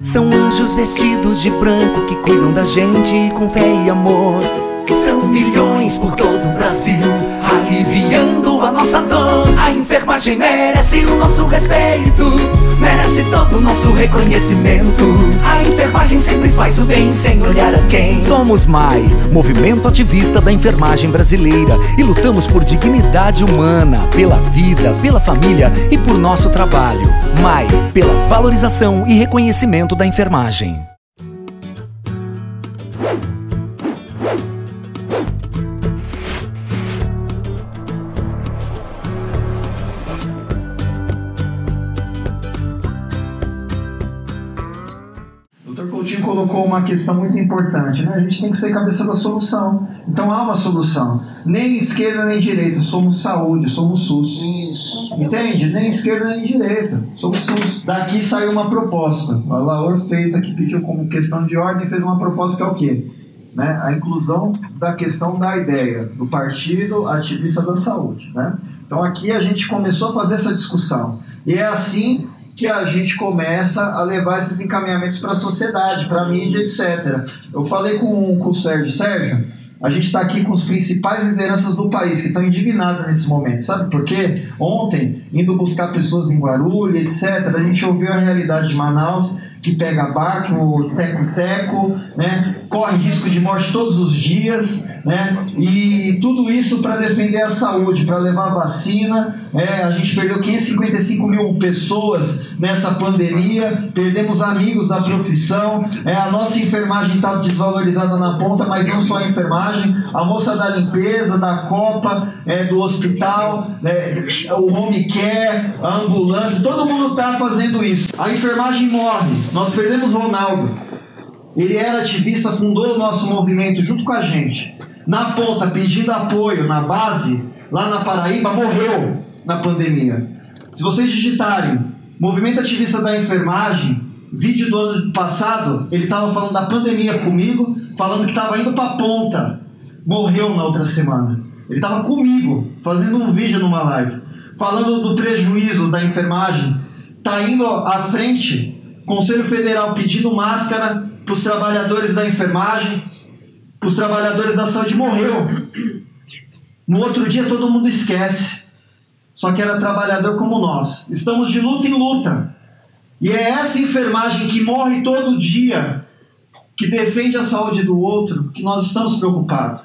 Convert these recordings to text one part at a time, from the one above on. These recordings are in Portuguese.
São anjos vestidos de branco que cuidam da gente com fé e amor. São milhões por todo o Brasil, aliviando a nossa dor. A enfermagem merece o nosso respeito, merece todo o nosso reconhecimento. A enfermagem sempre faz o bem sem olhar a quem. Somos MAI, Movimento Ativista da Enfermagem Brasileira, e lutamos por dignidade humana, pela vida, pela família e por nosso trabalho. MAI, pela valorização e reconhecimento da enfermagem. Coutinho colocou uma questão muito importante, né? A gente tem que ser cabeça da solução. Então há uma solução. Nem esquerda nem direita, somos saúde, somos SUS. Isso. Entende? Nem esquerda nem direita, somos SUS. Daqui saiu uma proposta. A Laor fez aqui, pediu como questão de ordem, fez uma proposta que é o quê? Né? A inclusão da questão da ideia do partido ativista da saúde. Né? Então aqui a gente começou a fazer essa discussão. E é assim que a gente começa a levar esses encaminhamentos para a sociedade, para a mídia, etc. Eu falei com, com o Sérgio, Sérgio, a gente está aqui com os principais lideranças do país que estão indignadas nesse momento, sabe por quê? Ontem, indo buscar pessoas em Guarulhos, etc., a gente ouviu a realidade de Manaus que pega barco, teco-teco, né? corre risco de morte todos os dias, né? e tudo isso para defender a saúde, para levar a vacina. Né? A gente perdeu 555 mil pessoas nessa pandemia, perdemos amigos da profissão, é, a nossa enfermagem está desvalorizada na ponta, mas não só a enfermagem, a moça da limpeza, da copa, é, do hospital, é, o home care, a ambulância, todo mundo está fazendo isso. A enfermagem morre, nós perdemos Ronaldo. Ele era ativista, fundou o nosso movimento junto com a gente. Na ponta, pedindo apoio, na base, lá na Paraíba, morreu na pandemia. Se vocês digitarem Movimento Ativista da Enfermagem, vídeo do ano passado, ele estava falando da pandemia comigo, falando que estava indo para ponta. Morreu na outra semana. Ele estava comigo, fazendo um vídeo numa live, falando do prejuízo da enfermagem. Tá indo à frente Conselho Federal pedindo máscara para os trabalhadores da enfermagem, para os trabalhadores da saúde, morreu. No outro dia todo mundo esquece. Só que era trabalhador como nós. Estamos de luta em luta. E é essa enfermagem que morre todo dia, que defende a saúde do outro, que nós estamos preocupados.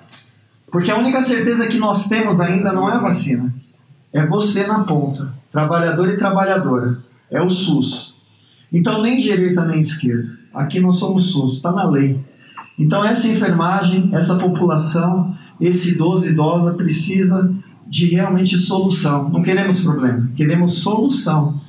Porque a única certeza que nós temos ainda não é a vacina. É você na ponta, trabalhador e trabalhadora. É o SUS. Então, nem direita nem esquerda. Aqui nós somos SUS, está na lei. Então, essa enfermagem, essa população, esse idoso, idosa, precisa de realmente solução. Não queremos problema, queremos solução.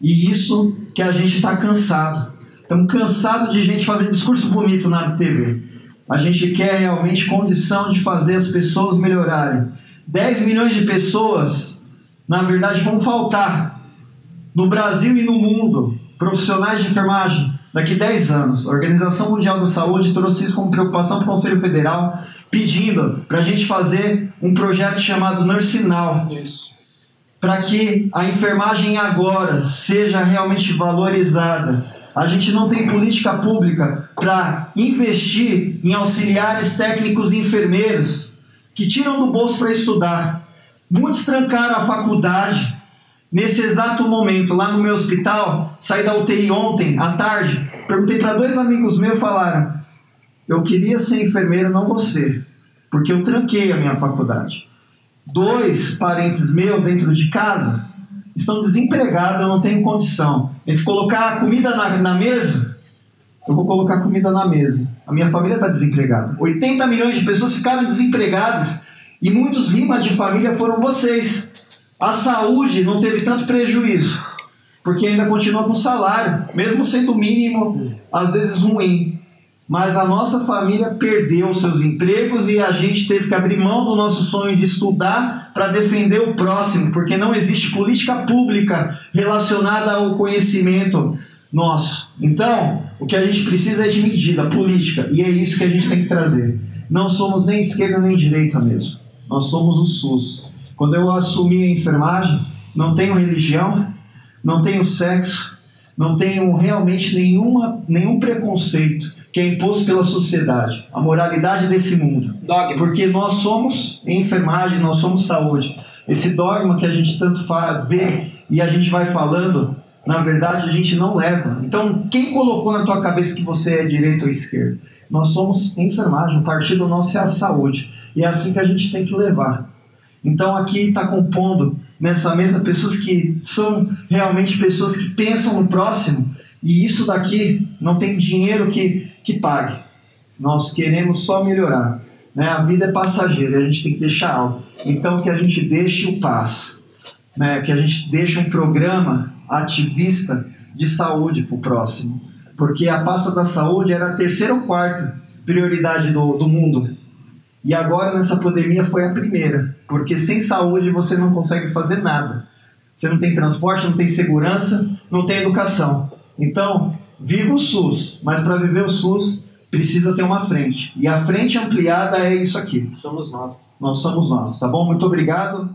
E isso que a gente está cansado. Estamos cansados de gente fazer discurso bonito na TV. A gente quer realmente condição de fazer as pessoas melhorarem. 10 milhões de pessoas, na verdade, vão faltar no Brasil e no mundo profissionais de enfermagem daqui 10 anos. A Organização Mundial da Saúde trouxe isso como preocupação para o Conselho Federal, pedindo para a gente fazer um projeto chamado Nurse Now. Para que a enfermagem agora seja realmente valorizada. A gente não tem política pública para investir em auxiliares técnicos e enfermeiros que tiram do bolso para estudar. Muitos trancaram a faculdade Nesse exato momento, lá no meu hospital, saí da UTI ontem, à tarde, perguntei para dois amigos meus, falaram: Eu queria ser enfermeira, não você, porque eu tranquei a minha faculdade. Dois parentes meus dentro de casa estão desempregados, eu não tenho condição. Entre colocar comida na, na mesa, eu vou colocar comida na mesa. A minha família está desempregada. 80 milhões de pessoas ficaram desempregadas e muitos rimas de família foram vocês. A saúde não teve tanto prejuízo, porque ainda continua com salário, mesmo sendo mínimo, às vezes ruim. Mas a nossa família perdeu seus empregos e a gente teve que abrir mão do nosso sonho de estudar para defender o próximo, porque não existe política pública relacionada ao conhecimento nosso. Então, o que a gente precisa é de medida política, e é isso que a gente tem que trazer. Não somos nem esquerda nem direita mesmo. Nós somos o SUS. Quando eu assumi a enfermagem, não tenho religião, não tenho sexo, não tenho realmente nenhuma, nenhum preconceito que é imposto pela sociedade, a moralidade desse mundo. Dogmas. Porque nós somos enfermagem, nós somos saúde. Esse dogma que a gente tanto vê e a gente vai falando, na verdade a gente não leva. Então, quem colocou na tua cabeça que você é direito ou esquerdo? Nós somos enfermagem, o partido nosso é a saúde. E é assim que a gente tem que levar. Então, aqui está compondo nessa mesa pessoas que são realmente pessoas que pensam no próximo. E isso daqui não tem dinheiro que, que pague. Nós queremos só melhorar. Né? A vida é passageira, a gente tem que deixar algo. Então, que a gente deixe o paz. Né? Que a gente deixe um programa ativista de saúde para o próximo. Porque a pasta da saúde era a terceira ou quarta prioridade do, do mundo. E agora, nessa pandemia, foi a primeira. Porque sem saúde você não consegue fazer nada. Você não tem transporte, não tem segurança, não tem educação. Então, viva o SUS. Mas para viver o SUS, precisa ter uma frente. E a frente ampliada é isso aqui. Somos nós. Nós somos nós, tá bom? Muito obrigado.